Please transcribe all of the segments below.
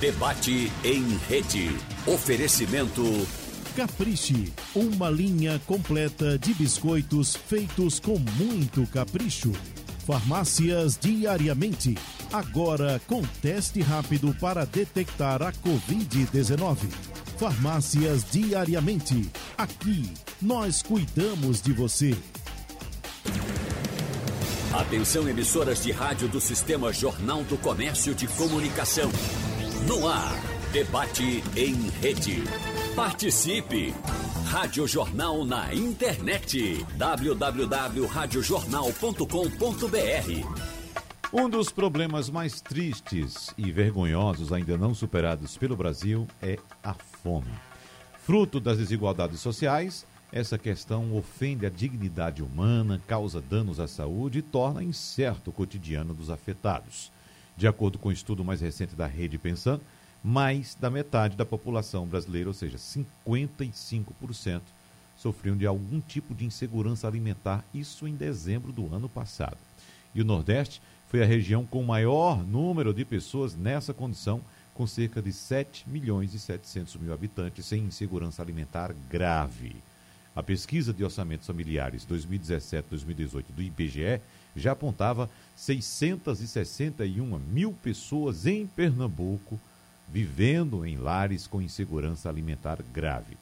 Debate em rede. Oferecimento. Capriche, uma linha completa de biscoitos feitos com muito capricho. Farmácias diariamente. Agora com teste rápido para detectar a Covid-19. Farmácias diariamente. Aqui, nós cuidamos de você. Atenção, emissoras de rádio do Sistema Jornal do Comércio de Comunicação. No ar, debate em rede. Participe! Rádio Jornal na internet. www.radiojornal.com.br Um dos problemas mais tristes e vergonhosos ainda não superados pelo Brasil é a fome. Fruto das desigualdades sociais, essa questão ofende a dignidade humana, causa danos à saúde e torna incerto o cotidiano dos afetados. De acordo com o um estudo mais recente da Rede Pensando, mais da metade da população brasileira, ou seja, 55%, sofriam de algum tipo de insegurança alimentar, isso em dezembro do ano passado. E o Nordeste foi a região com o maior número de pessoas nessa condição, com cerca de 7 milhões e 700 mil habitantes sem insegurança alimentar grave. A pesquisa de orçamentos familiares 2017-2018 do IBGE já apontava 661 mil pessoas em Pernambuco vivendo em lares com insegurança alimentar grave.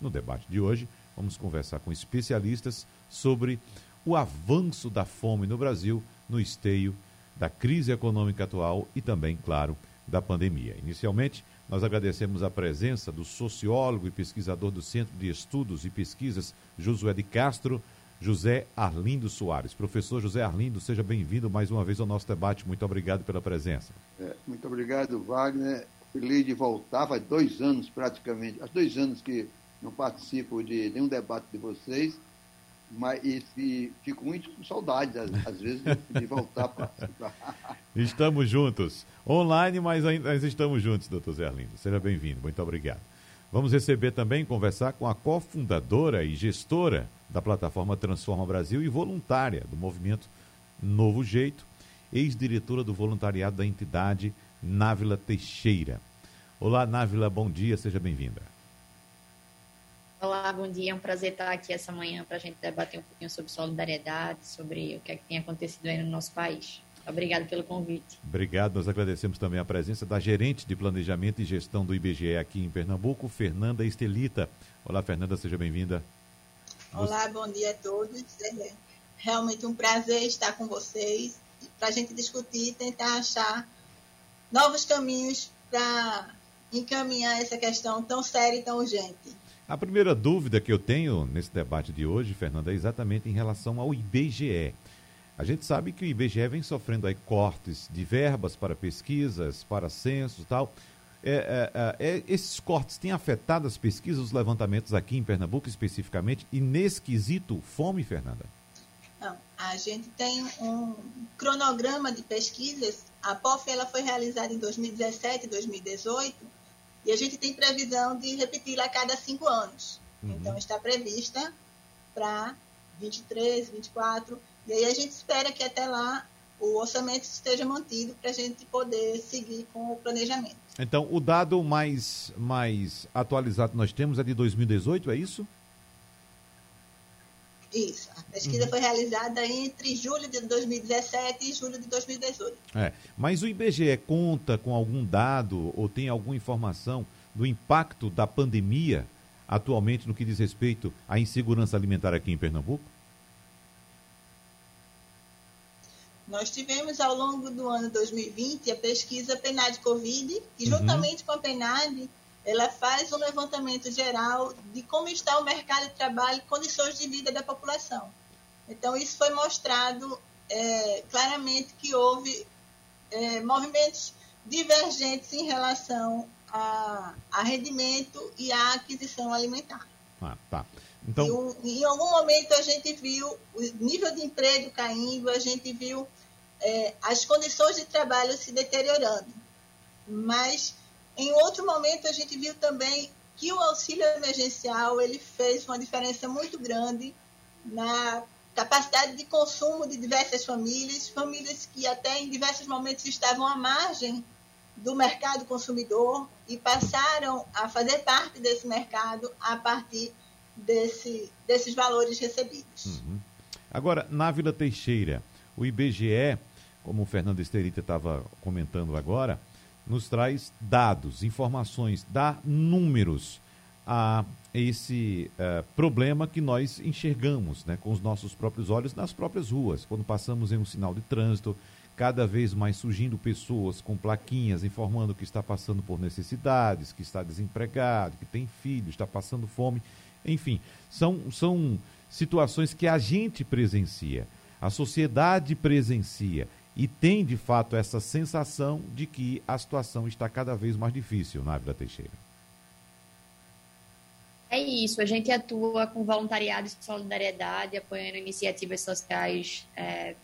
No debate de hoje, vamos conversar com especialistas sobre o avanço da fome no Brasil no esteio da crise econômica atual e também, claro, da pandemia. Inicialmente, nós agradecemos a presença do sociólogo e pesquisador do Centro de Estudos e Pesquisas, Josué de Castro, José Arlindo Soares. Professor José Arlindo, seja bem-vindo mais uma vez ao nosso debate. Muito obrigado pela presença. É, muito obrigado, Wagner. Feliz de voltar, faz dois anos praticamente, há dois anos que não participo de nenhum debate de vocês, mas e, e fico muito com saudades, às, às vezes, de voltar a participar. Estamos juntos. Online, mas ainda estamos juntos, doutor Zé Arlindo. Seja bem-vindo, muito obrigado. Vamos receber também, conversar com a cofundadora e gestora da plataforma Transforma Brasil e voluntária do movimento Novo Jeito, ex-diretora do voluntariado da entidade Návila Teixeira. Olá, Návila, bom dia, seja bem-vinda. Olá, bom dia. É um prazer estar aqui essa manhã para a gente debater um pouquinho sobre solidariedade, sobre o que, é que tem acontecido aí no nosso país. Obrigado pelo convite. Obrigado. Nós agradecemos também a presença da gerente de planejamento e gestão do IBGE aqui em Pernambuco, Fernanda Estelita. Olá, Fernanda, seja bem-vinda. Olá, bom dia a todos. É realmente um prazer estar com vocês para a gente discutir e tentar achar novos caminhos para encaminhar essa questão tão séria e tão urgente. A primeira dúvida que eu tenho nesse debate de hoje, Fernanda, é exatamente em relação ao IBGE. A gente sabe que o IBGE vem sofrendo aí cortes de verbas para pesquisas, para censos e tal. É, é, é, esses cortes têm afetado as pesquisas, os levantamentos aqui em Pernambuco especificamente, e nesse quesito, fome, Fernanda? Não, a gente tem um cronograma de pesquisas. A POF ela foi realizada em 2017 e 2018 e a gente tem previsão de repeti-la a cada cinco anos. Uhum. Então está prevista para 23, 24 e aí a gente espera que até lá o orçamento esteja mantido para a gente poder seguir com o planejamento. Então, o dado mais, mais atualizado que nós temos é de 2018, é isso? Isso. A pesquisa uhum. foi realizada entre julho de 2017 e julho de 2018. É. Mas o IBGE conta com algum dado ou tem alguma informação do impacto da pandemia atualmente no que diz respeito à insegurança alimentar aqui em Pernambuco? Nós tivemos ao longo do ano 2020 a pesquisa PNAD Covid, e uhum. juntamente uhum. com a PNAD, ela faz um levantamento geral de como está o mercado de trabalho e condições de vida da população. Então, isso foi mostrado é, claramente que houve é, movimentos divergentes em relação a, a, rendimento e à aquisição alimentar. Ah, tá. Então... E, em algum momento a gente viu o nível de emprego caindo, a gente viu é, as condições de trabalho se deteriorando. Mas, em outro momento, a gente viu também que o auxílio emergencial ele fez uma diferença muito grande na capacidade de consumo de diversas famílias, famílias que até em diversos momentos estavam à margem do mercado consumidor e passaram a fazer parte desse mercado a partir desse, desses valores recebidos. Uhum. Agora, na Vila Teixeira, o IBGE, como o Fernando Esterita estava comentando agora, nos traz dados, informações, dá números a esse uh, problema que nós enxergamos né, com os nossos próprios olhos nas próprias ruas. Quando passamos em um sinal de trânsito, cada vez mais surgindo pessoas com plaquinhas informando que está passando por necessidades, que está desempregado, que tem filho, está passando fome. Enfim, são, são situações que a gente presencia, a sociedade presencia e tem de fato essa sensação de que a situação está cada vez mais difícil na Vila Teixeira. É isso, a gente atua com voluntariado e solidariedade, apoiando iniciativas sociais é,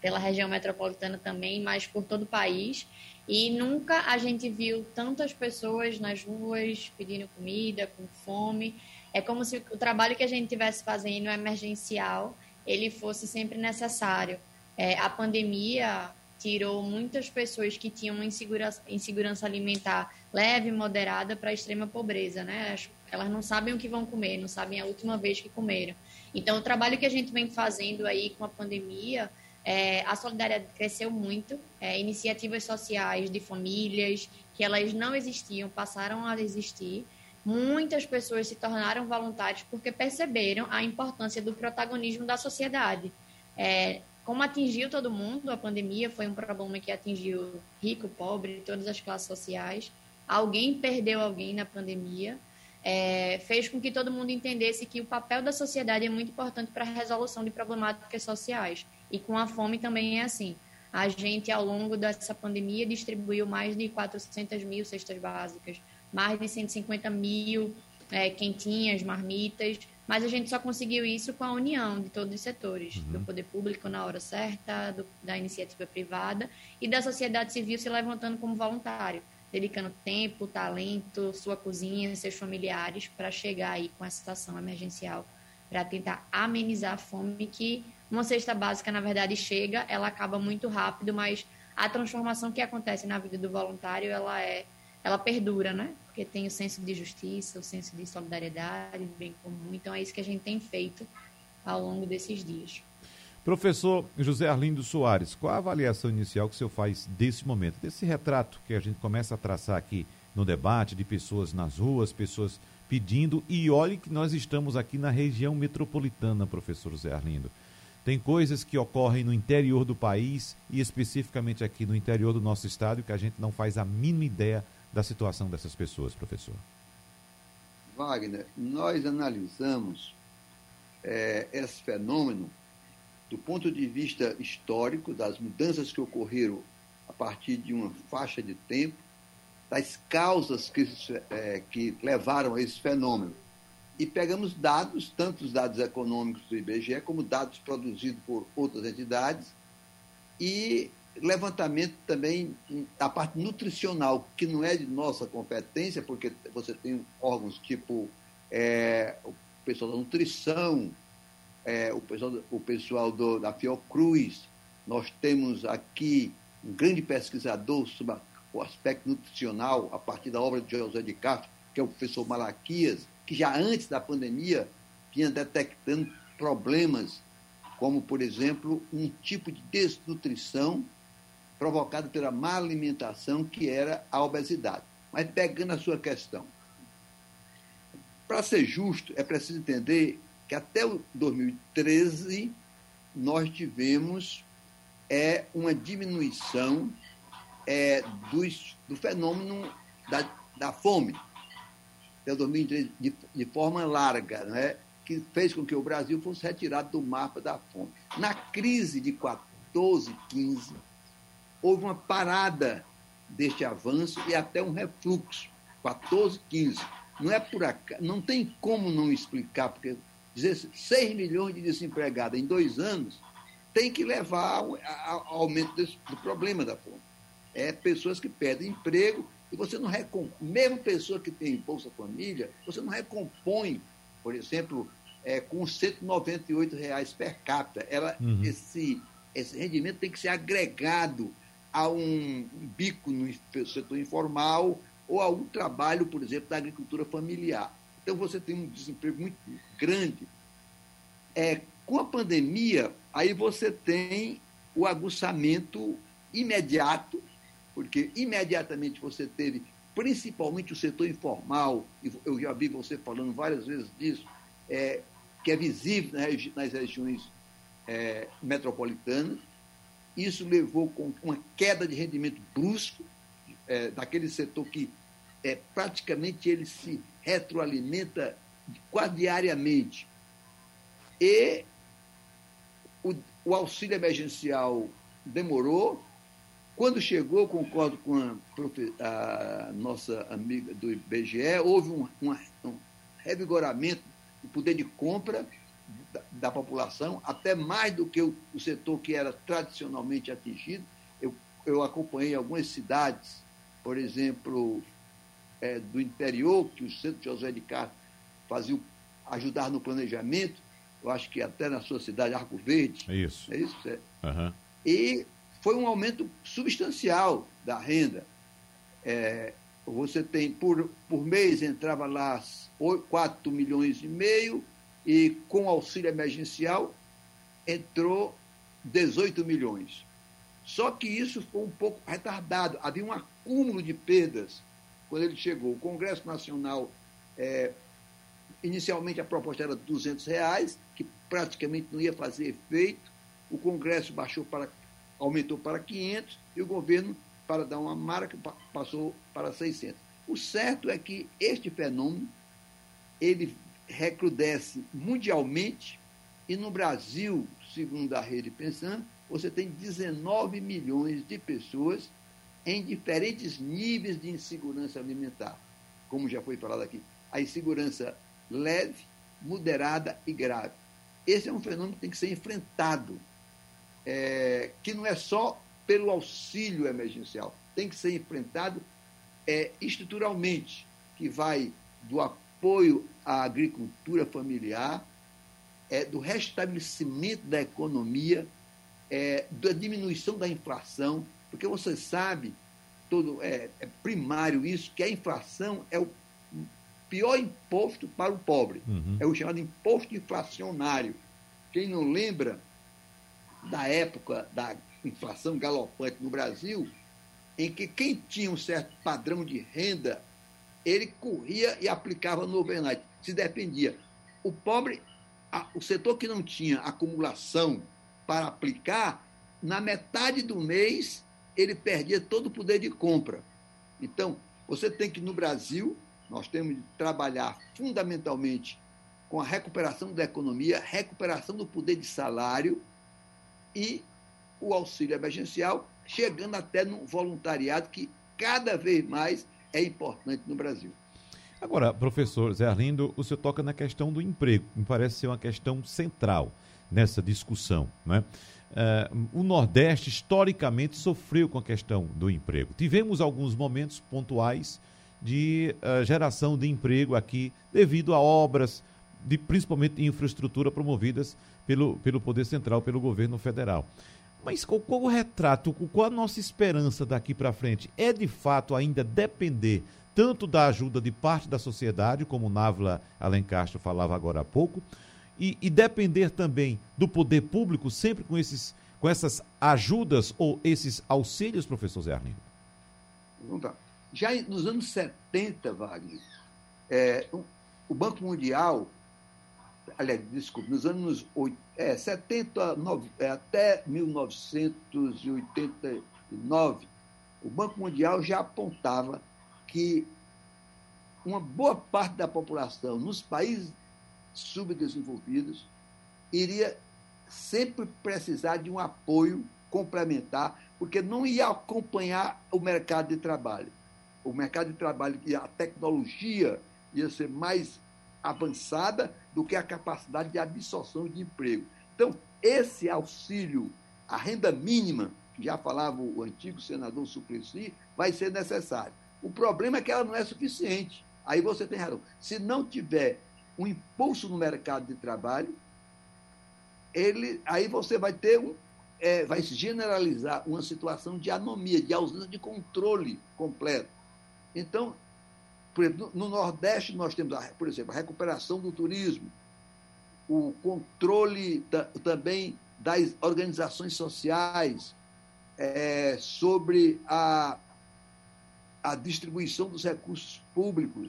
pela região metropolitana também, mas por todo o país. E nunca a gente viu tantas pessoas nas ruas pedindo comida, com fome. É como se o trabalho que a gente estivesse fazendo emergencial, ele fosse sempre necessário. É, a pandemia tirou muitas pessoas que tinham uma insegurança, insegurança alimentar leve moderada para extrema pobreza, né? Elas não sabem o que vão comer, não sabem a última vez que comeram. Então, o trabalho que a gente vem fazendo aí com a pandemia, é, a solidariedade cresceu muito, é, iniciativas sociais de famílias que elas não existiam, passaram a existir. Muitas pessoas se tornaram voluntários porque perceberam a importância do protagonismo da sociedade. É, como atingiu todo mundo, a pandemia foi um problema que atingiu rico, pobre, todas as classes sociais. Alguém perdeu alguém na pandemia é, fez com que todo mundo entendesse que o papel da sociedade é muito importante para a resolução de problemáticas sociais. E com a fome também é assim. A gente, ao longo dessa pandemia, distribuiu mais de 400 mil cestas básicas, mais de 150 mil é, quentinhas, marmitas, mas a gente só conseguiu isso com a união de todos os setores, uhum. do poder público na hora certa, do, da iniciativa privada e da sociedade civil se levantando como voluntário dedicando tempo, talento, sua cozinha, seus familiares para chegar aí com a situação emergencial, para tentar amenizar a fome que uma cesta básica, na verdade, chega, ela acaba muito rápido, mas a transformação que acontece na vida do voluntário, ela é, ela perdura, né? Porque tem o senso de justiça, o senso de solidariedade, de bem comum. Então é isso que a gente tem feito ao longo desses dias. Professor José Arlindo Soares, qual a avaliação inicial que o senhor faz desse momento, desse retrato que a gente começa a traçar aqui no debate de pessoas nas ruas, pessoas pedindo, e olhe que nós estamos aqui na região metropolitana, professor José Arlindo. Tem coisas que ocorrem no interior do país e especificamente aqui no interior do nosso estado que a gente não faz a mínima ideia da situação dessas pessoas, professor. Wagner, nós analisamos é, esse fenômeno do ponto de vista histórico, das mudanças que ocorreram a partir de uma faixa de tempo, das causas que, é, que levaram a esse fenômeno. E pegamos dados, tanto os dados econômicos do IBGE, como dados produzidos por outras entidades, e levantamento também da parte nutricional, que não é de nossa competência, porque você tem órgãos tipo é, o pessoal da nutrição, é, o pessoal, o pessoal do, da Fiocruz, nós temos aqui um grande pesquisador sobre o aspecto nutricional, a partir da obra de José de Castro, que é o professor Malaquias, que já antes da pandemia vinha detectando problemas, como, por exemplo, um tipo de desnutrição provocado pela má alimentação, que era a obesidade. Mas pegando a sua questão, para ser justo, é preciso entender que até o 2013 nós tivemos é, uma diminuição é, dos, do fenômeno da, da fome, até 2013, de, de forma larga, né, que fez com que o Brasil fosse retirado do mapa da fome. Na crise de 14, 15, houve uma parada deste avanço e até um refluxo, 14, 15. Não é por acaso, não tem como não explicar, porque 6 milhões de desempregados em dois anos tem que levar ao, aumento desse, do problema da fome. É pessoas que perdem emprego e você não recompõe, mesmo pessoa que tem Bolsa Família, você não recompõe, por exemplo, é, com 198 reais per capita. Ela, uhum. esse, esse rendimento tem que ser agregado a um bico no setor informal ou a um trabalho, por exemplo, da agricultura familiar. Então você tem um desemprego muito grande. É, com a pandemia, aí você tem o aguçamento imediato, porque imediatamente você teve principalmente o setor informal, e eu já vi você falando várias vezes disso, é, que é visível nas regiões é, metropolitanas. Isso levou com uma queda de rendimento brusco é, daquele setor que é, praticamente ele se retroalimenta quase diariamente. E o, o auxílio emergencial demorou. Quando chegou, concordo com a, a nossa amiga do IBGE, houve um, um, um revigoramento do poder de compra da, da, população, até mais do que o, o, setor que era tradicionalmente atingido. Eu, eu acompanhei algumas cidades, por exemplo, é, do interior, que o Centro José de Castro fazia ajudar no planejamento, eu acho que até na sua cidade, Arco Verde. Isso. É isso? É. Uhum. E foi um aumento substancial da renda. É, você tem, por, por mês, entrava lá 4 milhões e meio, e com auxílio emergencial entrou 18 milhões. Só que isso foi um pouco retardado, havia um acúmulo de perdas quando ele chegou. O Congresso Nacional é, Inicialmente a proposta era 200 reais, que praticamente não ia fazer efeito. O Congresso baixou para, aumentou para 500 e o governo, para dar uma marca, passou para 600. O certo é que este fenômeno ele recrudesce mundialmente e no Brasil, segundo a rede Pensando, você tem 19 milhões de pessoas em diferentes níveis de insegurança alimentar. Como já foi falado aqui, a insegurança leve, moderada e grave. Esse é um fenômeno que tem que ser enfrentado, é, que não é só pelo auxílio emergencial, tem que ser enfrentado é, estruturalmente, que vai do apoio à agricultura familiar, é, do restabelecimento da economia, é, da diminuição da inflação, porque você sabe, todo é, é primário isso, que a inflação é o pior imposto para o pobre. Uhum. É o chamado imposto inflacionário. Quem não lembra da época da inflação galopante no Brasil, em que quem tinha um certo padrão de renda, ele corria e aplicava no overnight, se defendia. O pobre, a, o setor que não tinha acumulação para aplicar, na metade do mês ele perdia todo o poder de compra. Então, você tem que, no Brasil, nós temos de trabalhar fundamentalmente com a recuperação da economia, recuperação do poder de salário e o auxílio emergencial, chegando até no voluntariado, que cada vez mais é importante no Brasil. Agora, professor Zé Arlindo, o senhor toca na questão do emprego, me parece ser uma questão central nessa discussão. Né? Uh, o Nordeste, historicamente, sofreu com a questão do emprego. Tivemos alguns momentos pontuais de uh, geração de emprego aqui devido a obras, de, principalmente de infraestrutura promovidas pelo, pelo Poder Central, pelo governo federal. Mas qual, qual o retrato, qual a nossa esperança daqui para frente? É de fato ainda depender tanto da ajuda de parte da sociedade, como Návila Alencastro falava agora há pouco, e, e, depender também do poder público, sempre com, esses, com essas ajudas ou esses auxílios, professor Zé Arlindo? Não tá. Já nos anos 70, Wagner, é, o Banco Mundial, aliás, desculpe, nos anos é, 70 é, até 1989, o Banco Mundial já apontava que uma boa parte da população nos países subdesenvolvidos iria sempre precisar de um apoio complementar, porque não ia acompanhar o mercado de trabalho. O mercado de trabalho e a tecnologia ia ser mais avançada do que a capacidade de absorção de emprego. Então, esse auxílio, a renda mínima, que já falava o antigo senador Suplicy, vai ser necessário. O problema é que ela não é suficiente. Aí você tem razão. Se não tiver um impulso no mercado de trabalho, ele, aí você vai ter um, é, vai se generalizar uma situação de anomia, de ausência de controle completo. Então, por exemplo, no Nordeste nós temos, por exemplo, a recuperação do turismo, o controle também das organizações sociais é, sobre a, a distribuição dos recursos públicos.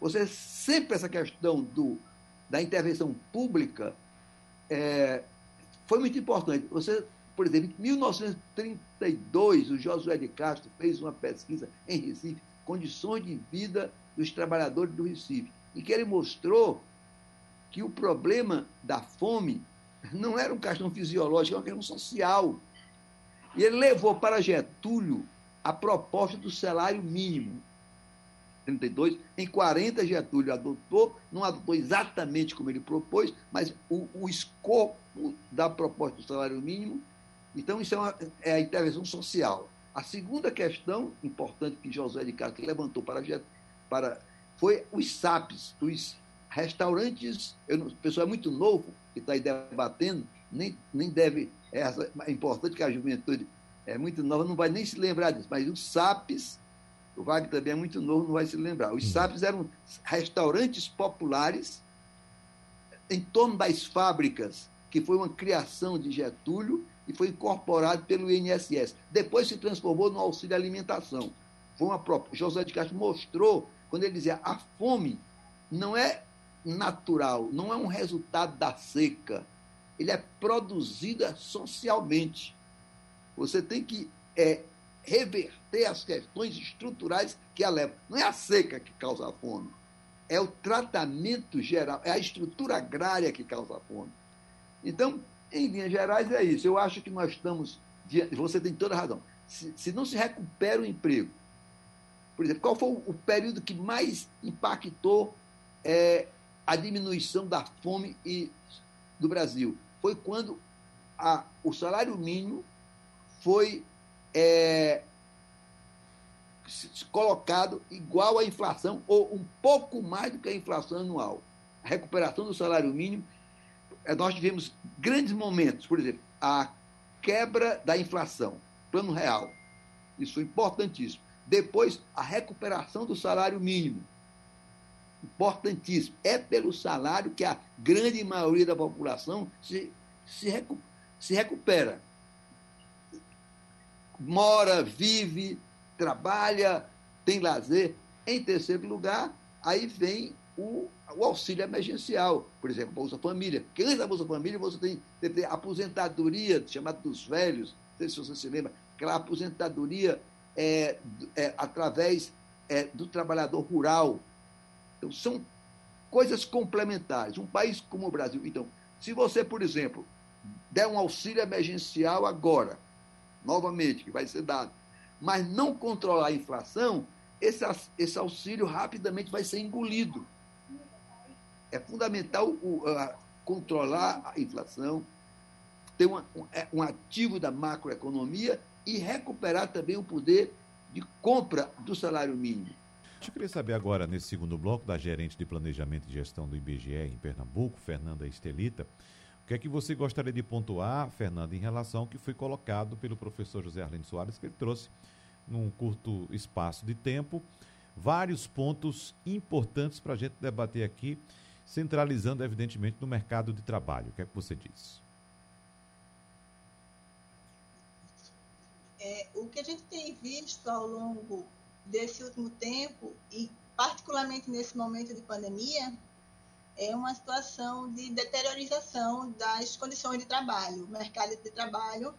Você sempre essa questão do, da intervenção pública é, foi muito importante. Você, por exemplo, em 1932, o Josué de Castro fez uma pesquisa em Recife, condições de vida dos trabalhadores do Recife, em que ele mostrou que o problema da fome não era uma questão fisiológica, era uma questão social. E ele levou para Getúlio a proposta do salário mínimo. 32, em 40 Getúlio adotou, não adotou exatamente como ele propôs, mas o, o escopo da proposta do salário mínimo. Então, isso é, uma, é a intervenção social. A segunda questão importante que José de Castro levantou para, para foi os SAPs, os restaurantes. Eu, o pessoal é muito novo que está aí debatendo, nem, nem deve. É, é importante que a juventude é muito nova, não vai nem se lembrar disso, mas os SAPs o Wagner também é muito novo, não vai se lembrar. Os uhum. SAPs eram restaurantes populares em torno das fábricas, que foi uma criação de Getúlio e foi incorporado pelo INSS. Depois se transformou no auxílio alimentação. Foi uma. José de Castro mostrou, quando ele dizia a fome não é natural, não é um resultado da seca. Ele é produzida socialmente. Você tem que é, reverter as questões estruturais que a levam. Não é a seca que causa a fome, é o tratamento geral, é a estrutura agrária que causa a fome. Então, em linhas gerais, é isso. Eu acho que nós estamos. Você tem toda razão. Se, se não se recupera o emprego, por exemplo, qual foi o período que mais impactou é, a diminuição da fome e, do Brasil? Foi quando a, o salário mínimo foi é, colocado igual à inflação ou um pouco mais do que a inflação anual. A recuperação do salário mínimo, é, nós tivemos grandes momentos, por exemplo, a quebra da inflação, plano real. Isso foi importantíssimo. Depois, a recuperação do salário mínimo. Importantíssimo. É pelo salário que a grande maioria da população se, se, recu se recupera mora, vive, trabalha, tem lazer. Em terceiro lugar, aí vem o, o auxílio emergencial, por exemplo, Bolsa Família. Porque antes da Bolsa Família você tem, tem, tem aposentadoria, chamada dos velhos, não sei se você se lembra, aquela aposentadoria é, é, através é, do trabalhador rural. Então, são coisas complementares. Um país como o Brasil. Então, se você, por exemplo, der um auxílio emergencial agora, novamente, que vai ser dado, mas não controlar a inflação, esse, esse auxílio rapidamente vai ser engolido. É fundamental o, controlar a inflação, ter uma, um, é, um ativo da macroeconomia e recuperar também o poder de compra do salário mínimo. Eu queria saber agora, nesse segundo bloco, da gerente de planejamento e gestão do IBGE em Pernambuco, Fernanda Estelita, o que é que você gostaria de pontuar, Fernando, em relação ao que foi colocado pelo professor José Arlindo Soares, que ele trouxe num curto espaço de tempo vários pontos importantes para a gente debater aqui, centralizando, evidentemente, no mercado de trabalho. O que é que você diz? É, o que a gente tem visto ao longo desse último tempo, e particularmente nesse momento de pandemia, é uma situação de deteriorização das condições de trabalho. O mercado de trabalho,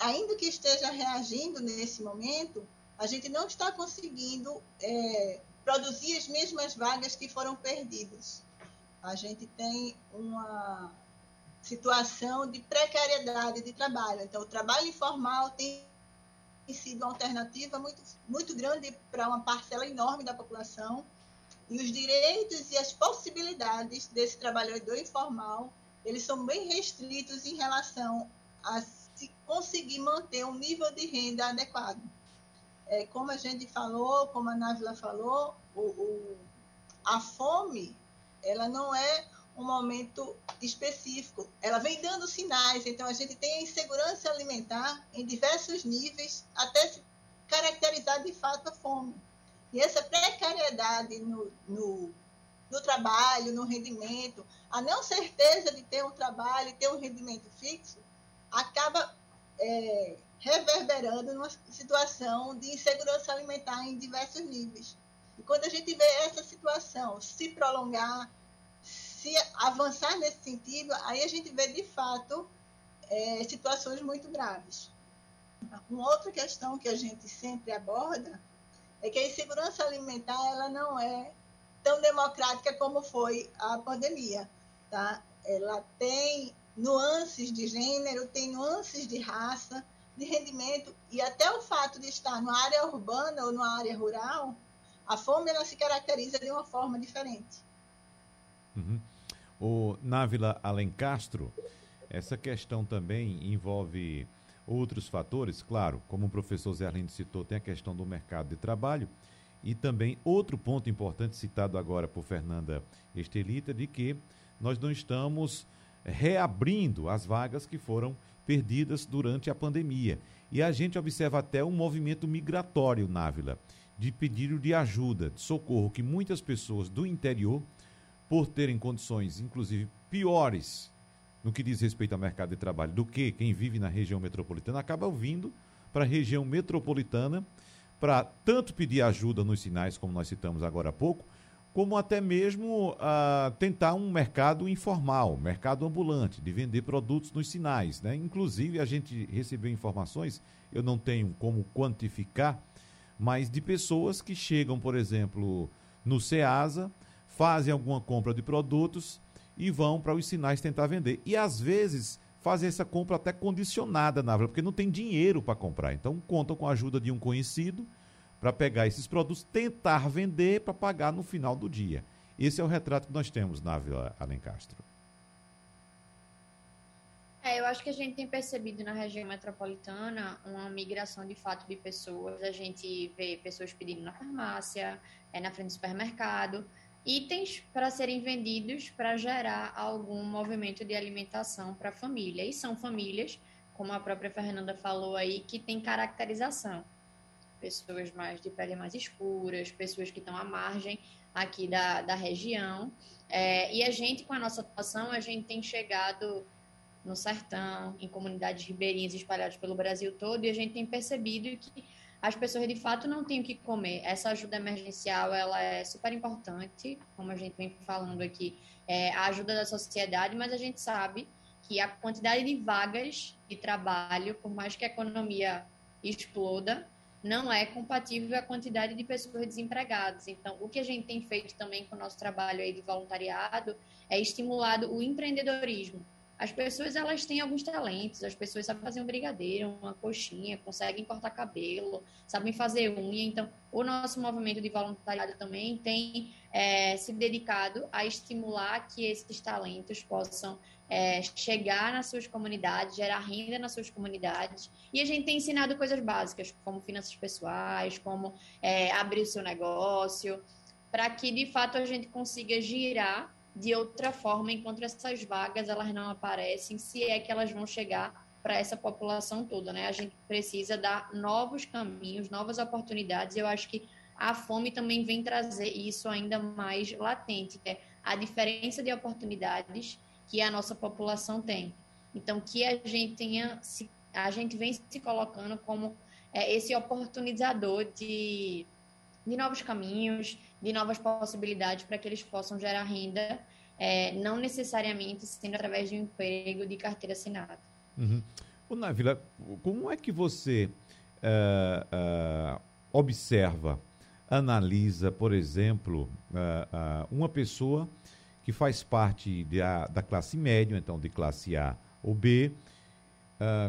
ainda que esteja reagindo nesse momento, a gente não está conseguindo é, produzir as mesmas vagas que foram perdidas. A gente tem uma situação de precariedade de trabalho. Então, o trabalho informal tem sido uma alternativa muito, muito grande para uma parcela enorme da população e os direitos e as possibilidades desse trabalhador informal, eles são bem restritos em relação a se conseguir manter um nível de renda adequado. É, como a gente falou, como a Návila falou, o, o, a fome ela não é um momento específico. Ela vem dando sinais, então a gente tem a insegurança alimentar em diversos níveis, até se caracterizar de fato a fome. E essa precariedade no, no, no trabalho, no rendimento, a não certeza de ter um trabalho ter um rendimento fixo, acaba é, reverberando numa situação de insegurança alimentar em diversos níveis. E quando a gente vê essa situação se prolongar, se avançar nesse sentido, aí a gente vê de fato é, situações muito graves. Uma outra questão que a gente sempre aborda é que a insegurança alimentar ela não é tão democrática como foi a pandemia, tá? Ela tem nuances de gênero, tem nuances de raça, de rendimento e até o fato de estar na área urbana ou na área rural, a fome ela se caracteriza de uma forma diferente. Uhum. O Návila Alencastro, essa questão também envolve outros fatores, claro, como o professor Zé Arlindo citou, tem a questão do mercado de trabalho e também outro ponto importante citado agora por Fernanda Estelita, de que nós não estamos reabrindo as vagas que foram perdidas durante a pandemia. E a gente observa até um movimento migratório, Návila, de pedido de ajuda, de socorro, que muitas pessoas do interior, por terem condições, inclusive, piores no que diz respeito ao mercado de trabalho do que quem vive na região metropolitana, acaba vindo para a região metropolitana para tanto pedir ajuda nos sinais, como nós citamos agora há pouco, como até mesmo uh, tentar um mercado informal, mercado ambulante, de vender produtos nos sinais. Né? Inclusive, a gente recebeu informações, eu não tenho como quantificar, mas de pessoas que chegam, por exemplo, no SEASA, fazem alguma compra de produtos e vão para os sinais tentar vender. E às vezes fazem essa compra até condicionada, na porque não tem dinheiro para comprar. Então contam com a ajuda de um conhecido para pegar esses produtos, tentar vender para pagar no final do dia. Esse é o retrato que nós temos na Vila Alencastro. É, eu acho que a gente tem percebido na região metropolitana uma migração de fato de pessoas. A gente vê pessoas pedindo na farmácia, é, na frente do supermercado, itens para serem vendidos para gerar algum movimento de alimentação para a família. E são famílias, como a própria Fernanda falou aí, que tem caracterização. Pessoas mais de pele mais escuras, pessoas que estão à margem aqui da, da região. É, e a gente, com a nossa atuação, a gente tem chegado no sertão, em comunidades ribeirinhas espalhadas pelo Brasil todo, e a gente tem percebido que as pessoas de fato não têm o que comer. Essa ajuda emergencial ela é super importante, como a gente vem falando aqui, é a ajuda da sociedade, mas a gente sabe que a quantidade de vagas de trabalho, por mais que a economia exploda, não é compatível à quantidade de pessoas desempregadas. Então, o que a gente tem feito também com o nosso trabalho aí de voluntariado é estimulado o empreendedorismo as pessoas elas têm alguns talentos, as pessoas sabem fazer um brigadeiro, uma coxinha, conseguem cortar cabelo, sabem fazer unha. Então, o nosso movimento de voluntariado também tem é, se dedicado a estimular que esses talentos possam é, chegar nas suas comunidades, gerar renda nas suas comunidades. E a gente tem ensinado coisas básicas, como finanças pessoais, como é, abrir o seu negócio, para que de fato a gente consiga girar de outra forma, enquanto essas vagas elas não aparecem, se é que elas vão chegar para essa população toda, né? A gente precisa dar novos caminhos, novas oportunidades. Eu acho que a fome também vem trazer isso ainda mais latente, é a diferença de oportunidades que a nossa população tem. Então, que a gente tenha, a gente vem se colocando como é, esse oportunizador de de novos caminhos, de novas possibilidades para que eles possam gerar renda, é, não necessariamente sendo através de um emprego de carteira assinada. Uhum. Ô, Navila, como é que você uh, uh, observa, analisa, por exemplo, uh, uma pessoa que faz parte da classe média, então de classe A ou B,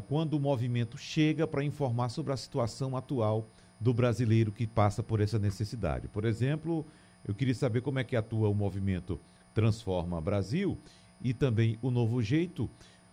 quando o movimento chega para informar sobre a situação atual do brasileiro que passa por essa necessidade. Por exemplo, eu queria saber como é que atua o movimento Transforma Brasil e também o Novo Jeito,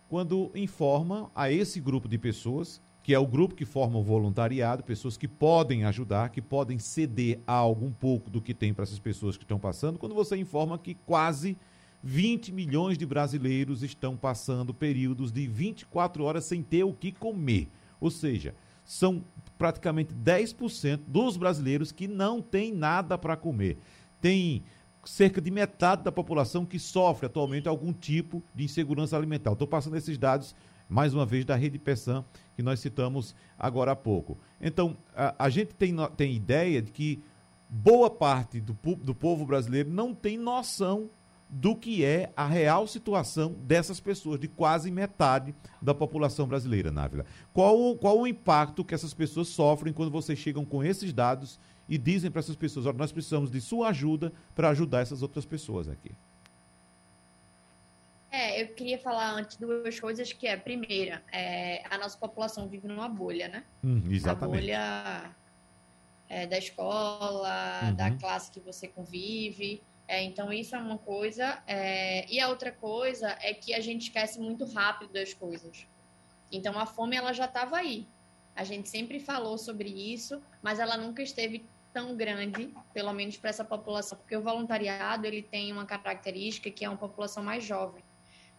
quando informa a esse grupo de pessoas, que é o grupo que forma o voluntariado, pessoas que podem ajudar, que podem ceder a algum pouco do que tem para essas pessoas que estão passando, quando você informa que quase 20 milhões de brasileiros estão passando períodos de 24 horas sem ter o que comer. Ou seja, são praticamente 10% dos brasileiros que não têm nada para comer. Tem cerca de metade da população que sofre atualmente algum tipo de insegurança alimentar. Estou passando esses dados, mais uma vez, da Rede Peçam, que nós citamos agora há pouco. Então, a, a gente tem, tem ideia de que boa parte do, do povo brasileiro não tem noção do que é a real situação dessas pessoas, de quase metade da população brasileira, Návila. Qual, qual o impacto que essas pessoas sofrem quando vocês chegam com esses dados e dizem para essas pessoas: olha, nós precisamos de sua ajuda para ajudar essas outras pessoas aqui? É, eu queria falar antes duas coisas, que é, primeira, é, a nossa população vive numa bolha, né? Hum, exatamente. A bolha é, da escola, uhum. da classe que você convive, é, então, isso é uma coisa. É, e a outra coisa é que a gente esquece muito rápido das coisas. Então, a fome ela já estava aí. A gente sempre falou sobre isso, mas ela nunca esteve tão grande, pelo menos para essa população, porque o voluntariado ele tem uma característica que é uma população mais jovem,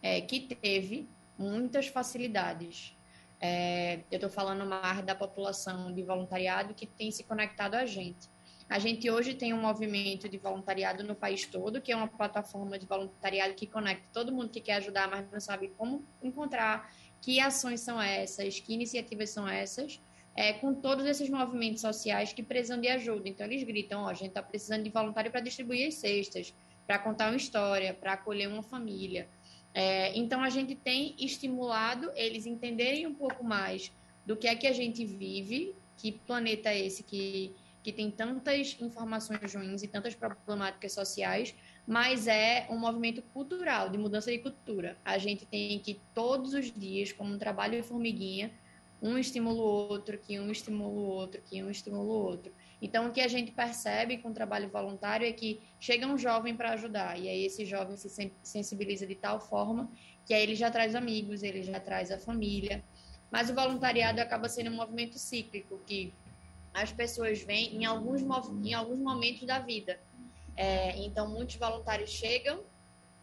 é, que teve muitas facilidades. É, eu estou falando mais da população de voluntariado que tem se conectado a gente. A gente hoje tem um movimento de voluntariado no país todo, que é uma plataforma de voluntariado que conecta todo mundo que quer ajudar, mas não sabe como encontrar, que ações são essas, que iniciativas são essas, é, com todos esses movimentos sociais que precisam de ajuda. Então, eles gritam: ó, a gente está precisando de voluntário para distribuir as cestas, para contar uma história, para acolher uma família. É, então, a gente tem estimulado eles entenderem um pouco mais do que é que a gente vive, que planeta é esse que que tem tantas informações ruins e tantas problemáticas sociais, mas é um movimento cultural, de mudança de cultura. A gente tem que todos os dias, como um trabalho de formiguinha, um estimula o outro, que um estimula o outro, que um estimula o outro. Então, o que a gente percebe com o trabalho voluntário é que chega um jovem para ajudar, e aí esse jovem se sensibiliza de tal forma que aí ele já traz amigos, ele já traz a família. Mas o voluntariado acaba sendo um movimento cíclico, que as pessoas vêm em alguns, em alguns momentos da vida. É, então, muitos voluntários chegam,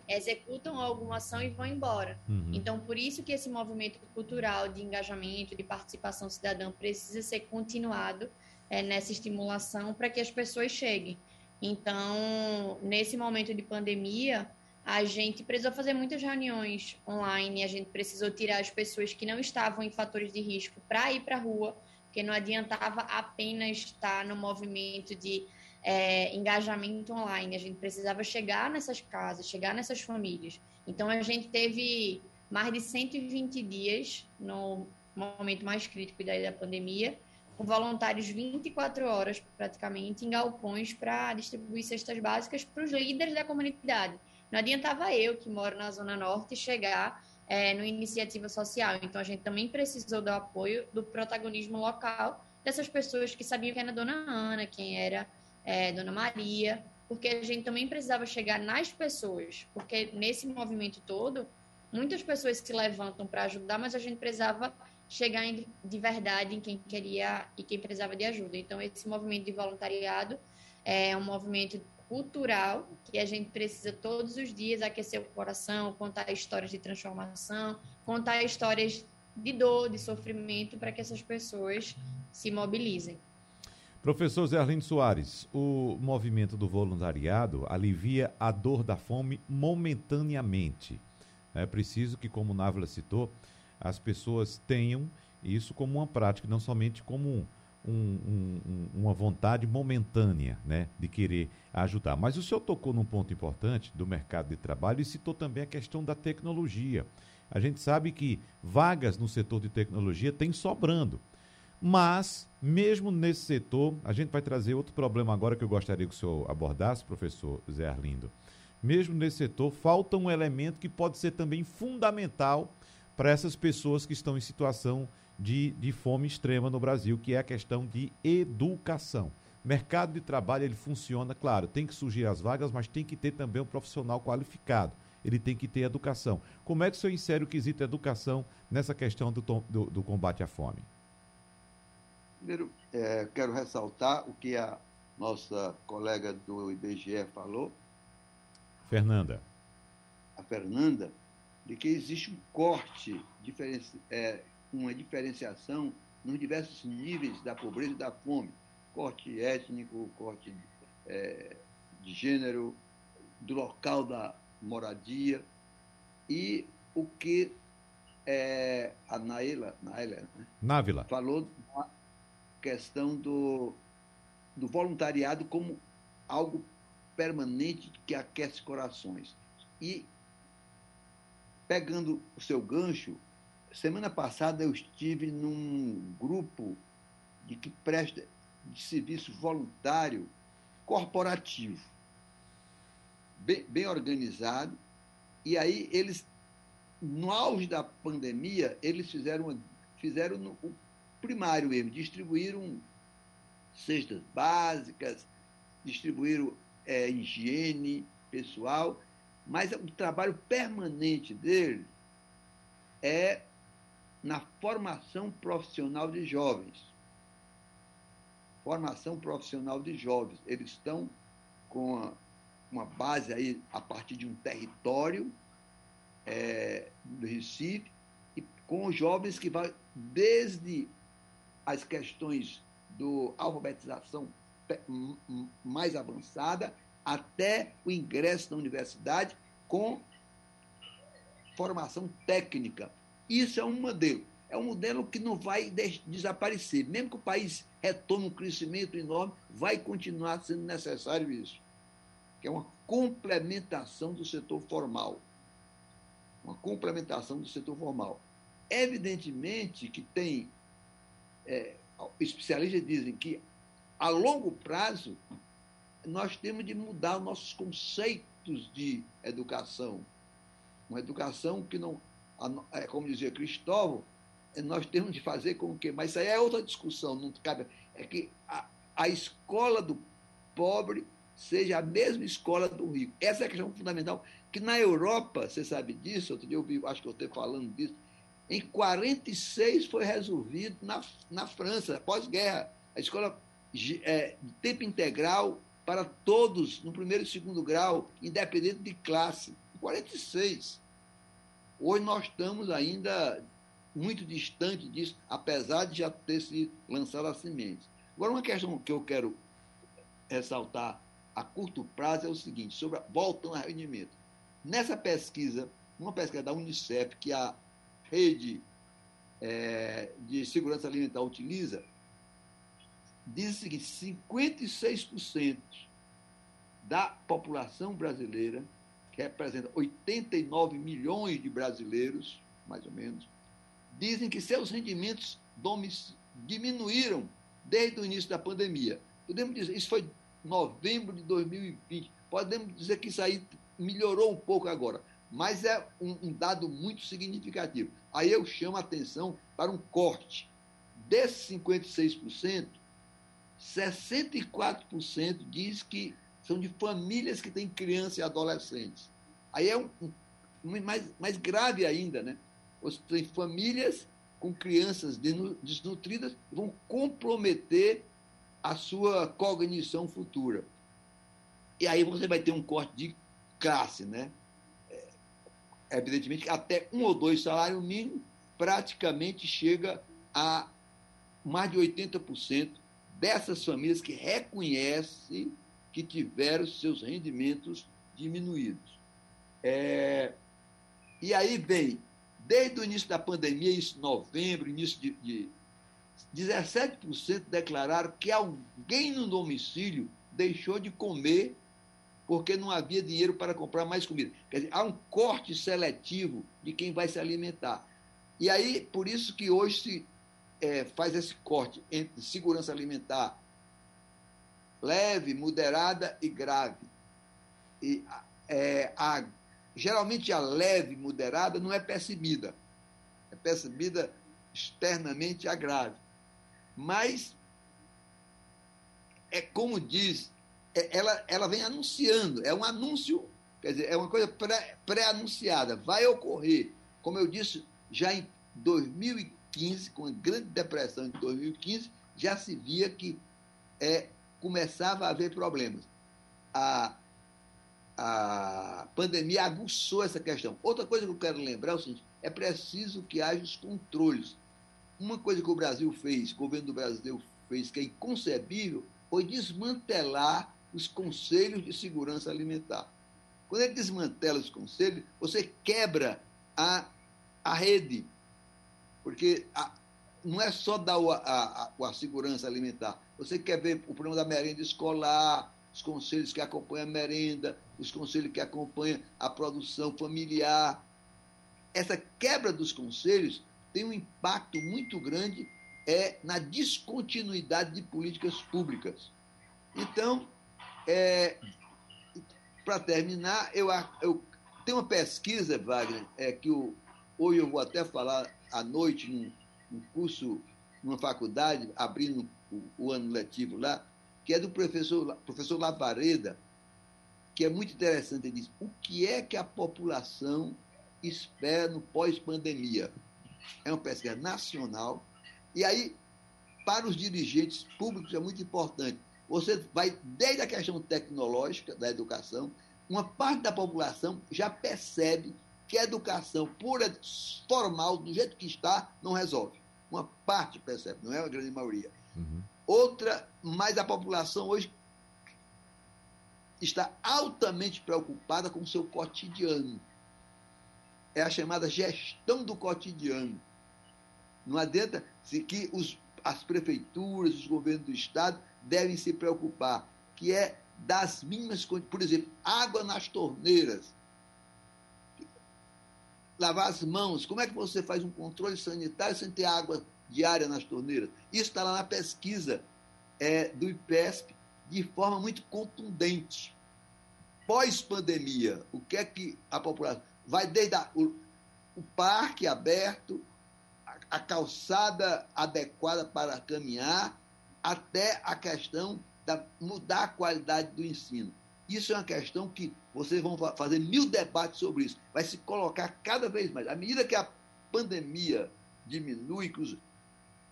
executam alguma ação e vão embora. Uhum. Então, por isso que esse movimento cultural de engajamento, de participação cidadã precisa ser continuado é, nessa estimulação para que as pessoas cheguem. Então, nesse momento de pandemia, a gente precisou fazer muitas reuniões online, a gente precisou tirar as pessoas que não estavam em fatores de risco para ir para a rua, porque não adiantava apenas estar no movimento de é, engajamento online, a gente precisava chegar nessas casas, chegar nessas famílias. Então, a gente teve mais de 120 dias no momento mais crítico da, pandemia, com voluntários 24 horas praticamente em galpões para distribuir cestas básicas para os líderes da comunidade. Não adiantava eu, que moro na Zona Norte, chegar é, no iniciativa social. Então, a gente também precisou do apoio, do protagonismo local dessas pessoas que sabiam quem era Dona Ana, quem era é, Dona Maria, porque a gente também precisava chegar nas pessoas, porque nesse movimento todo, muitas pessoas se levantam para ajudar, mas a gente precisava chegar em, de verdade em quem queria e quem precisava de ajuda. Então, esse movimento de voluntariado é um movimento cultural que a gente precisa todos os dias aquecer o coração, contar histórias de transformação, contar histórias de dor, de sofrimento, para que essas pessoas se mobilizem. Professor Zé Arlindo Soares, o movimento do voluntariado alivia a dor da fome momentaneamente. É preciso que, como Návila citou, as pessoas tenham isso como uma prática, não somente como um, um, um, uma vontade momentânea né, de querer ajudar. Mas o senhor tocou num ponto importante do mercado de trabalho e citou também a questão da tecnologia. A gente sabe que vagas no setor de tecnologia tem sobrando. Mas, mesmo nesse setor, a gente vai trazer outro problema agora que eu gostaria que o senhor abordasse, professor Zé Arlindo. Mesmo nesse setor, falta um elemento que pode ser também fundamental para essas pessoas que estão em situação de, de fome extrema no Brasil, que é a questão de educação. Mercado de trabalho ele funciona, claro, tem que surgir as vagas, mas tem que ter também um profissional qualificado. Ele tem que ter educação. Como é que o senhor insere o quesito educação nessa questão do, do, do combate à fome? Primeiro, é, quero ressaltar o que a nossa colega do IBGE falou. Fernanda. a Fernanda de que existe um corte, diferenci, é, uma diferenciação nos diversos níveis da pobreza e da fome. Corte étnico, corte é, de gênero, do local da moradia. E o que é, a Naila, Naila né? Návila. falou da questão do, do voluntariado como algo permanente que aquece corações. E, pegando o seu gancho, semana passada eu estive num grupo de que presta de serviço voluntário corporativo, bem, bem organizado, e aí eles, no auge da pandemia, eles fizeram, fizeram no, o primário mesmo, distribuíram cestas básicas, distribuíram é, higiene pessoal, mas o trabalho permanente dele é na formação profissional de jovens. Formação profissional de jovens. Eles estão com uma base aí a partir de um território é, do Recife, e com jovens que vai desde as questões do alfabetização mais avançada até o ingresso na universidade com formação técnica. Isso é um modelo. É um modelo que não vai desaparecer. Mesmo que o país retome um crescimento enorme, vai continuar sendo necessário isso. Que é uma complementação do setor formal. Uma complementação do setor formal. Evidentemente que tem. É, especialistas dizem que a longo prazo, nós temos de mudar os nossos conceitos de educação. Uma educação que não, é, como dizia Cristóvão, nós temos de fazer com que, mas isso aí é outra discussão, não cabe, é que a, a escola do pobre seja a mesma escola do rico. Essa é a questão fundamental, que na Europa, você sabe disso, outro dia eu vi, acho que eu estou falando disso, em 46 foi resolvido na, na França, pós-guerra. A escola é, de tempo integral para todos no primeiro e segundo grau, independente de classe. 46. Hoje nós estamos ainda muito distante disso, apesar de já ter se lançado a semente. Agora, uma questão que eu quero ressaltar a curto prazo é o seguinte, sobre a, voltando ao rendimento. Nessa pesquisa, uma pesquisa da Unicef, que a rede é, de segurança alimentar utiliza, diz o seguinte: 56% da população brasileira, que representa 89 milhões de brasileiros, mais ou menos, dizem que seus rendimentos diminuíram desde o início da pandemia. Podemos dizer, isso foi novembro de 2020. Podemos dizer que isso aí melhorou um pouco agora, mas é um, um dado muito significativo. Aí eu chamo a atenção para um corte. Desses 56%, 64% diz que são de famílias que têm crianças e adolescentes. Aí é um, um mais, mais grave ainda, né? Você tem famílias com crianças desnutridas vão comprometer a sua cognição futura. E aí você vai ter um corte de classe, né? É, evidentemente, até um ou dois salários mínimos praticamente chega a mais de 80% dessas famílias que reconhecem que tiveram seus rendimentos diminuídos. É, e aí vem, desde o início da pandemia, isso novembro, início de, de 17% declararam que alguém no domicílio deixou de comer porque não havia dinheiro para comprar mais comida. Quer dizer, há um corte seletivo de quem vai se alimentar. E aí, por isso que hoje se é, faz esse corte entre segurança alimentar leve, moderada e grave. E, é, a, geralmente a leve, moderada não é percebida. É percebida externamente a grave. Mas, é como diz, é, ela, ela vem anunciando, é um anúncio, quer dizer, é uma coisa pré-anunciada, pré vai ocorrer. Como eu disse, já em 2015, 2015, com a Grande Depressão de 2015, já se via que é, começava a haver problemas. A, a pandemia aguçou essa questão. Outra coisa que eu quero lembrar é o seguinte: é preciso que haja os controles. Uma coisa que o Brasil fez, o governo do Brasil fez, que é inconcebível, foi desmantelar os conselhos de segurança alimentar. Quando ele desmantela os conselhos, você quebra a, a rede. Porque a, não é só dar a, a, a, segurança alimentar. Você quer ver o problema da merenda escolar, os conselhos que acompanham a merenda, os conselhos que acompanham a produção familiar. Essa quebra dos conselhos tem um impacto muito grande é, na descontinuidade de políticas públicas. Então, é, para terminar, eu, eu tenho uma pesquisa, Wagner, é, que o, hoje eu vou até falar à noite num, num curso, numa faculdade, abrindo o, o, ano letivo lá, que é do professor, professor Lavareda, que é muito interessante. Ele diz: o que é que a população espera no pós-pandemia? É uma pesquisa nacional. E aí, para os dirigentes públicos, é muito importante você vai desde a questão tecnológica da educação, uma parte da população já percebe que a educação pura, formal, do jeito que está, não resolve. Uma parte percebe, não é a grande maioria. Uhum. Outra, mas a população hoje está altamente preocupada com o seu cotidiano. É a chamada gestão do cotidiano. Não adianta se que os, as prefeituras, os governos do Estado devem se preocupar, que é das mínimas condições. Por exemplo, água nas torneiras. Lavar as mãos. Como é que você faz um controle sanitário sem ter água diária nas torneiras? Isso está lá na pesquisa é, do IPESP de forma muito contundente. Pós-pandemia, o que é que a população. Vai desde a, o, o parque aberto, a, a calçada adequada para caminhar, até a questão da mudar a qualidade do ensino. Isso é uma questão que vocês vão fazer mil debates sobre isso. Vai se colocar cada vez mais. À medida que a pandemia diminui,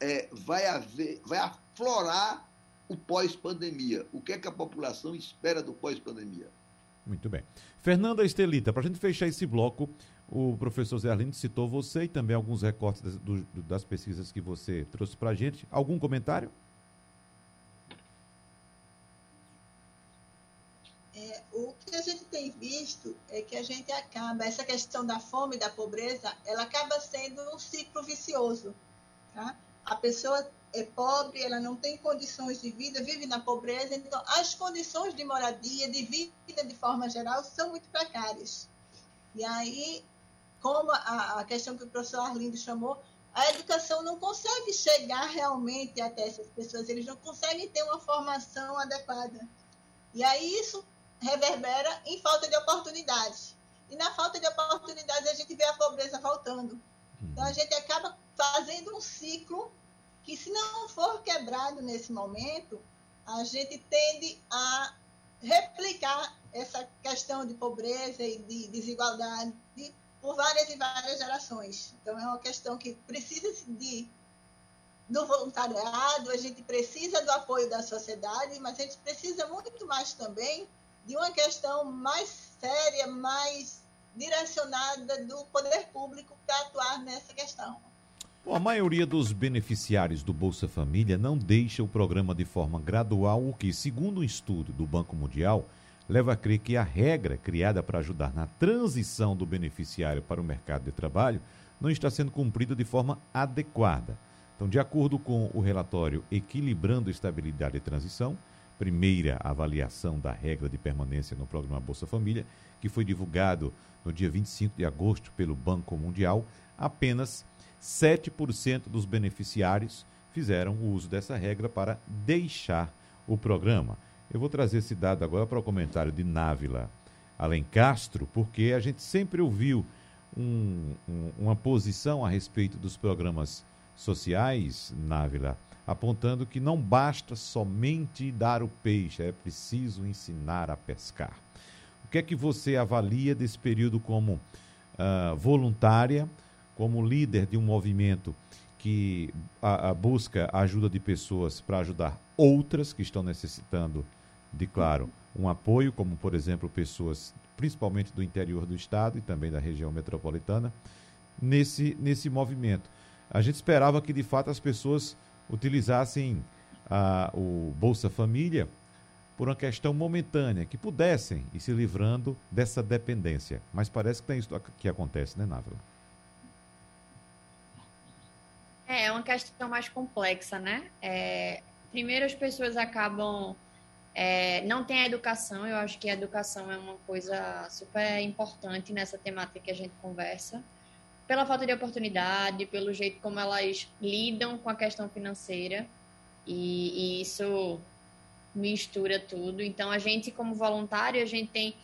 é, vai, haver, vai aflorar o pós-pandemia. O que é que a população espera do pós-pandemia? Muito bem. Fernanda Estelita, para a gente fechar esse bloco, o professor Zé Arlindo citou você e também alguns recortes das, do, das pesquisas que você trouxe para a gente. Algum comentário? o que a gente tem visto é que a gente acaba, essa questão da fome e da pobreza, ela acaba sendo um ciclo vicioso. Tá? A pessoa é pobre, ela não tem condições de vida, vive na pobreza, então as condições de moradia, de vida de forma geral, são muito precárias. E aí, como a, a questão que o professor Arlindo chamou, a educação não consegue chegar realmente até essas pessoas, eles não conseguem ter uma formação adequada. E aí isso reverbera em falta de oportunidades. E na falta de oportunidades a gente vê a pobreza voltando. Então a uhum. gente acaba fazendo um ciclo que, se não for quebrado nesse momento, a gente tende a replicar essa questão de pobreza e de desigualdade por várias e várias gerações. Então é uma questão que precisa de do voluntariado, a gente precisa do apoio da sociedade, mas a gente precisa muito mais também de uma questão mais séria, mais direcionada do poder público para atuar nessa questão. Bom, a maioria dos beneficiários do Bolsa Família não deixa o programa de forma gradual, o que, segundo um estudo do Banco Mundial, leva a crer que a regra criada para ajudar na transição do beneficiário para o mercado de trabalho não está sendo cumprida de forma adequada. Então, de acordo com o relatório Equilibrando Estabilidade e Transição, primeira avaliação da regra de permanência no programa Bolsa Família, que foi divulgado no dia 25 de agosto pelo Banco Mundial, apenas 7% dos beneficiários fizeram o uso dessa regra para deixar o programa. Eu vou trazer esse dado agora para o comentário de Návila Alencastro, porque a gente sempre ouviu um, um, uma posição a respeito dos programas sociais, Návila, apontando que não basta somente dar o peixe, é preciso ensinar a pescar. O que é que você avalia desse período como uh, voluntária, como líder de um movimento que a, a busca a ajuda de pessoas para ajudar outras que estão necessitando de, claro, um apoio, como, por exemplo, pessoas principalmente do interior do estado e também da região metropolitana, nesse, nesse movimento. A gente esperava que, de fato, as pessoas utilizassem a, o Bolsa Família por uma questão momentânea, que pudessem ir se livrando dessa dependência. Mas parece que é isso que acontece, né, Návila? É, é uma questão mais complexa, né? É, primeiro, as pessoas acabam. É, não tem a educação, eu acho que a educação é uma coisa super importante nessa temática que a gente conversa. Pela falta de oportunidade, pelo jeito como elas lidam com a questão financeira. E, e isso mistura tudo. Então, a gente, como voluntário, a gente tem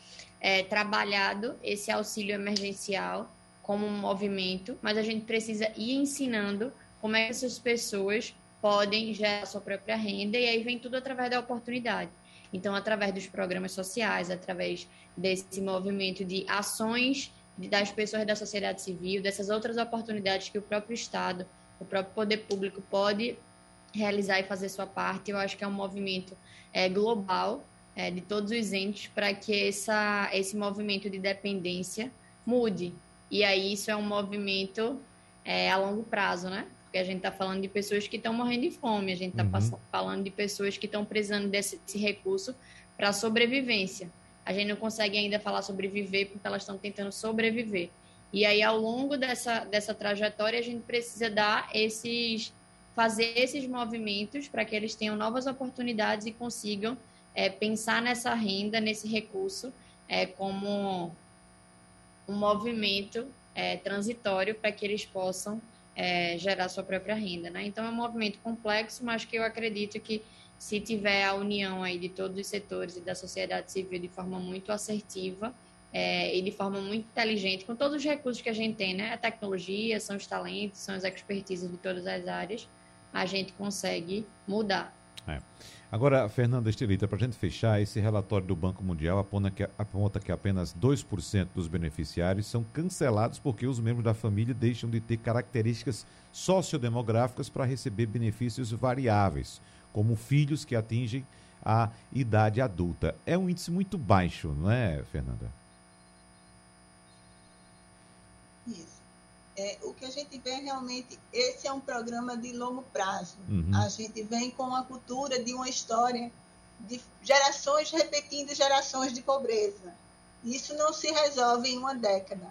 é, trabalhado esse auxílio emergencial como um movimento, mas a gente precisa ir ensinando como é que essas pessoas podem gerar sua própria renda, e aí vem tudo através da oportunidade. Então, através dos programas sociais, através desse movimento de ações das pessoas da sociedade civil, dessas outras oportunidades que o próprio Estado, o próprio poder público pode realizar e fazer sua parte. Eu acho que é um movimento é, global é, de todos os entes para que essa, esse movimento de dependência mude. E aí isso é um movimento é, a longo prazo, né? Porque a gente está falando de pessoas que estão morrendo de fome, a gente está uhum. falando de pessoas que estão precisando desse, desse recurso para sobrevivência. A gente não consegue ainda falar sobreviver porque elas estão tentando sobreviver. E aí, ao longo dessa, dessa trajetória, a gente precisa dar esses fazer esses movimentos para que eles tenham novas oportunidades e consigam é, pensar nessa renda, nesse recurso, é, como um movimento é, transitório para que eles possam é, gerar sua própria renda. Né? Então, é um movimento complexo, mas que eu acredito que se tiver a união aí de todos os setores e da sociedade civil de forma muito assertiva é, e de forma muito inteligente, com todos os recursos que a gente tem, né? A tecnologia, são os talentos, são as expertises de todas as áreas, a gente consegue mudar. É. Agora, Fernanda Estelita, para a gente fechar, esse relatório do Banco Mundial aponta que, aponta que apenas 2% dos beneficiários são cancelados porque os membros da família deixam de ter características sociodemográficas para receber benefícios variáveis, como filhos que atingem a idade adulta. É um índice muito baixo, não é, Fernanda? É, o que a gente vê realmente, esse é um programa de longo prazo. Uhum. A gente vem com a cultura de uma história de gerações repetindo gerações de pobreza. Isso não se resolve em uma década.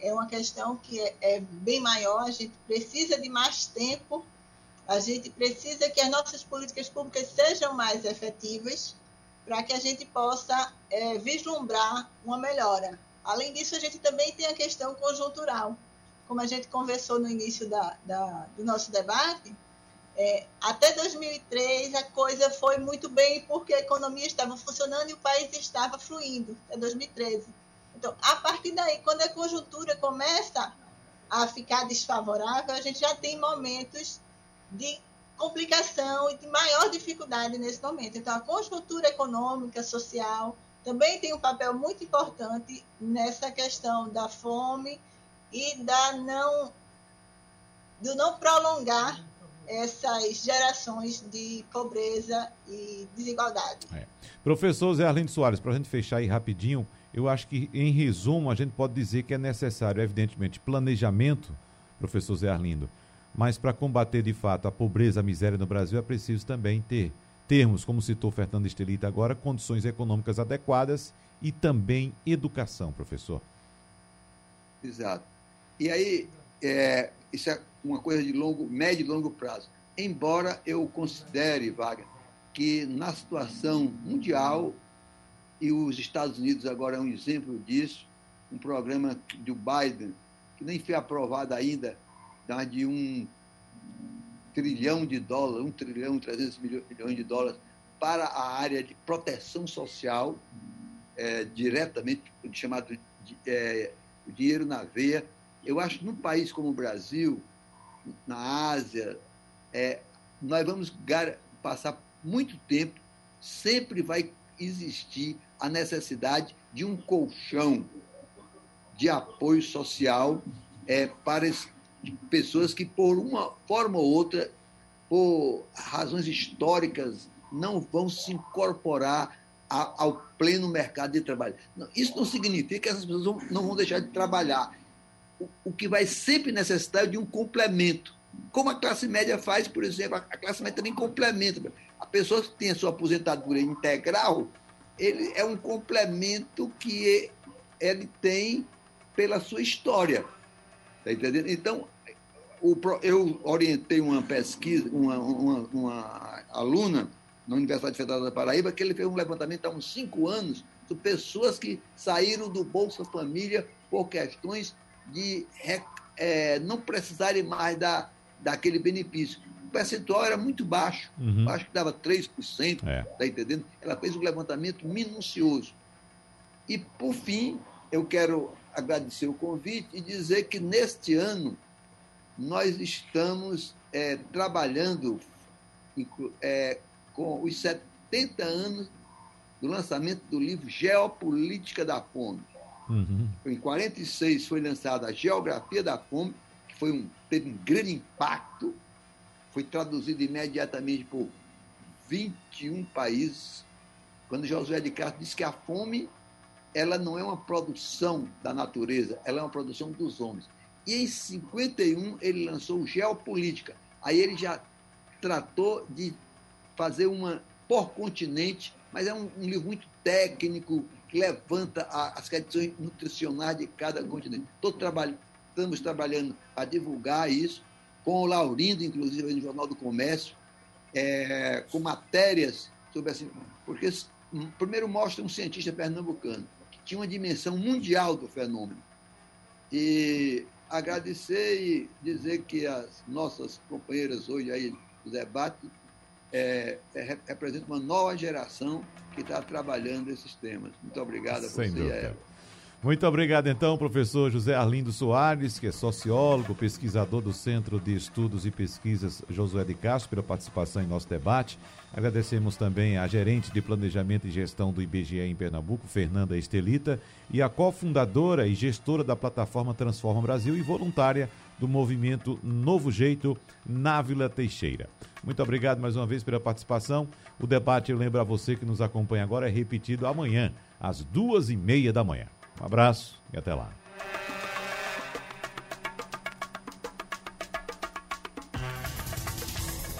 É uma questão que é, é bem maior, a gente precisa de mais tempo, a gente precisa que as nossas políticas públicas sejam mais efetivas para que a gente possa é, vislumbrar uma melhora. Além disso, a gente também tem a questão conjuntural como a gente conversou no início da, da do nosso debate, é, até 2003 a coisa foi muito bem porque a economia estava funcionando e o país estava fluindo, até 2013. Então, a partir daí, quando a conjuntura começa a ficar desfavorável, a gente já tem momentos de complicação e de maior dificuldade nesse momento. Então, a conjuntura econômica, social, também tem um papel muito importante nessa questão da fome e da não do não prolongar essas gerações de pobreza e desigualdade. É. Professor Zé Arlindo Soares, para a gente fechar aí rapidinho, eu acho que, em resumo, a gente pode dizer que é necessário, evidentemente, planejamento, professor Zé Arlindo, mas para combater de fato a pobreza, a miséria no Brasil, é preciso também ter termos, como citou Fernando Estelita agora, condições econômicas adequadas e também educação, professor. Exato. E aí, é, isso é uma coisa de longo, médio e longo prazo. Embora eu considere, Wagner, que na situação mundial, e os Estados Unidos agora é um exemplo disso, um programa do Biden, que nem foi aprovado ainda, tá, de um trilhão de dólares, um trilhão e 300 milhões de dólares para a área de proteção social, é, diretamente chamado de, é, dinheiro na veia, eu acho que num país como o Brasil, na Ásia, é, nós vamos passar muito tempo, sempre vai existir a necessidade de um colchão de apoio social é, para pessoas que, por uma forma ou outra, por razões históricas não vão se incorporar ao pleno mercado de trabalho. Isso não significa que essas pessoas não vão deixar de trabalhar. O, que vai sempre necessitar de um complemento. Como a classe média faz, por exemplo, a classe média também complementa. A pessoa que tem a sua aposentadoria integral, ele é um complemento que ele tem pela sua história. Está entendendo? Então, eu orientei uma pesquisa, uma, uma, uma, aluna na Universidade Federal da Paraíba, que ele fez um levantamento há uns cinco anos sobre pessoas que saíram do Bolsa Família por questões de é, não precisarem mais da, daquele benefício. O percentual era muito baixo, uhum. acho que dava 3%, está é. entendendo? Ela fez um levantamento minucioso. E, por fim, eu quero agradecer o convite e dizer que neste ano nós estamos é, trabalhando é, com os 70 anos do lançamento do livro Geopolítica da Fome. Uhum. Em 46 foi lançada a Geografia da Fome, que foi um, teve um grande impacto, foi traduzido imediatamente por 21 países. Quando Josué de Castro disse que a fome ela não é uma produção da natureza, ela é uma produção dos homens. E em 51 ele lançou Geopolítica. Aí ele já tratou de fazer uma por continente, mas é um, um livro muito técnico levanta as questões nutricionais de cada continente. trabalho, estamos trabalhando para divulgar isso, com o Laurindo, inclusive, no Jornal do Comércio, é, com matérias sobre assim, porque primeiro mostra um cientista pernambucano tinha uma dimensão mundial do fenômeno. E agradecer e dizer que as nossas companheiras hoje aí do debate é, é, representam uma nova geração que está trabalhando esses temas. Muito obrigado a Sem você e a ela. Muito obrigado, então, professor José Arlindo Soares, que é sociólogo, pesquisador do Centro de Estudos e Pesquisas Josué de Castro, pela participação em nosso debate. Agradecemos também a gerente de Planejamento e Gestão do IBGE em Pernambuco, Fernanda Estelita, e a cofundadora e gestora da plataforma Transforma Brasil e voluntária do movimento Novo Jeito, Návila Teixeira. Muito obrigado mais uma vez pela participação. O debate, eu lembro a você que nos acompanha agora, é repetido amanhã, às duas e meia da manhã. Um abraço e até lá.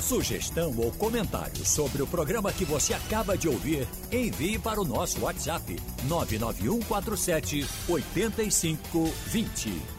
Sugestão ou comentário sobre o programa que você acaba de ouvir, envie para o nosso WhatsApp 99147 8520.